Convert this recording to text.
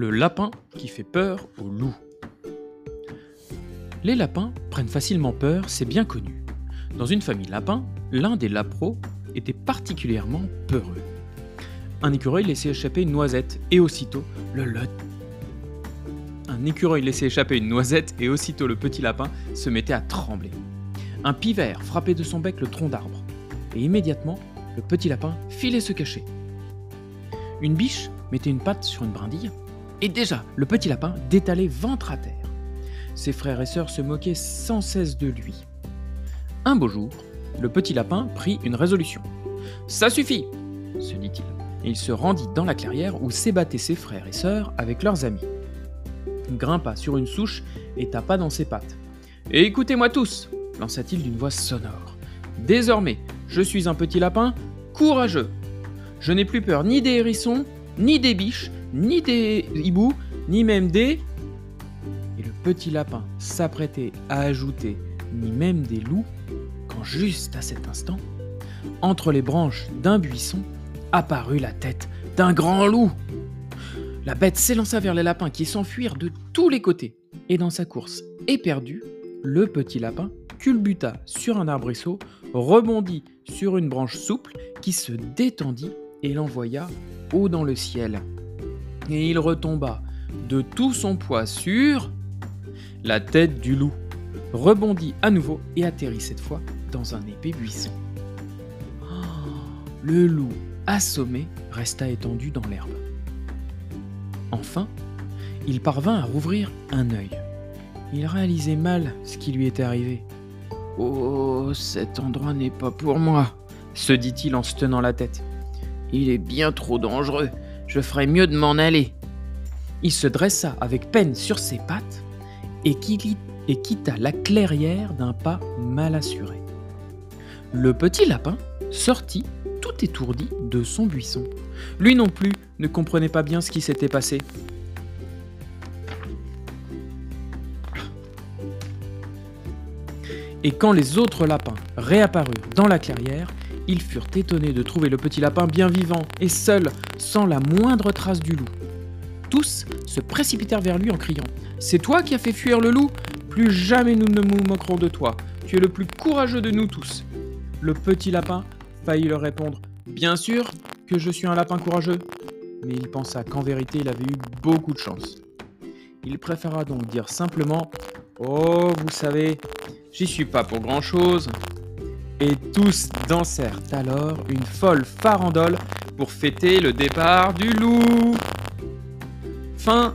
Le lapin qui fait peur au loup. Les lapins prennent facilement peur, c'est bien connu. Dans une famille lapin, l'un des lapros était particulièrement peureux. Un écureuil laissait échapper une noisette et aussitôt le lot. Un écureuil laissait échapper une noisette et aussitôt le petit lapin se mettait à trembler. Un pivert frappait de son bec le tronc d'arbre et immédiatement le petit lapin filait se cacher. Une biche mettait une patte sur une brindille et déjà le petit lapin détalait ventre à terre. Ses frères et sœurs se moquaient sans cesse de lui. Un beau jour, le petit lapin prit une résolution. Ça suffit se dit-il, et il se rendit dans la clairière où s'ébattaient ses frères et sœurs avec leurs amis. Il grimpa sur une souche et tapa dans ses pattes. Écoutez-moi tous lança-t-il d'une voix sonore. Désormais, je suis un petit lapin courageux. Je n'ai plus peur ni des hérissons, ni des biches, ni des hiboux, ni même des petit lapin s'apprêtait à ajouter ni même des loups, quand juste à cet instant, entre les branches d'un buisson, apparut la tête d'un grand loup. La bête s'élança vers les lapins qui s'enfuirent de tous les côtés, et dans sa course éperdue, le petit lapin culbuta sur un arbrisseau, rebondit sur une branche souple qui se détendit et l'envoya haut dans le ciel. Et il retomba de tout son poids sur la tête du loup rebondit à nouveau et atterrit cette fois dans un épais buisson. Le loup, assommé, resta étendu dans l'herbe. Enfin, il parvint à rouvrir un œil. Il réalisait mal ce qui lui était arrivé. Oh, cet endroit n'est pas pour moi, se dit-il en se tenant la tête. Il est bien trop dangereux, je ferais mieux de m'en aller. Il se dressa avec peine sur ses pattes et, quitta la clairière d'un pas mal assuré. Le petit lapin sortit tout étourdi de son buisson. Lui non plus ne comprenait pas bien ce qui s'était passé. Et quand les autres lapins réapparurent dans la clairière, ils furent étonnés de trouver le petit lapin bien vivant et seul, sans la moindre trace du loup. Tous se précipitèrent vers lui en criant c'est toi qui as fait fuir le loup Plus jamais nous ne nous moquerons de toi. Tu es le plus courageux de nous tous. Le petit lapin faillit leur répondre Bien sûr que je suis un lapin courageux. Mais il pensa qu'en vérité il avait eu beaucoup de chance. Il préféra donc dire simplement Oh, vous savez, j'y suis pas pour grand chose. Et tous dansèrent alors une folle farandole pour fêter le départ du loup. Fin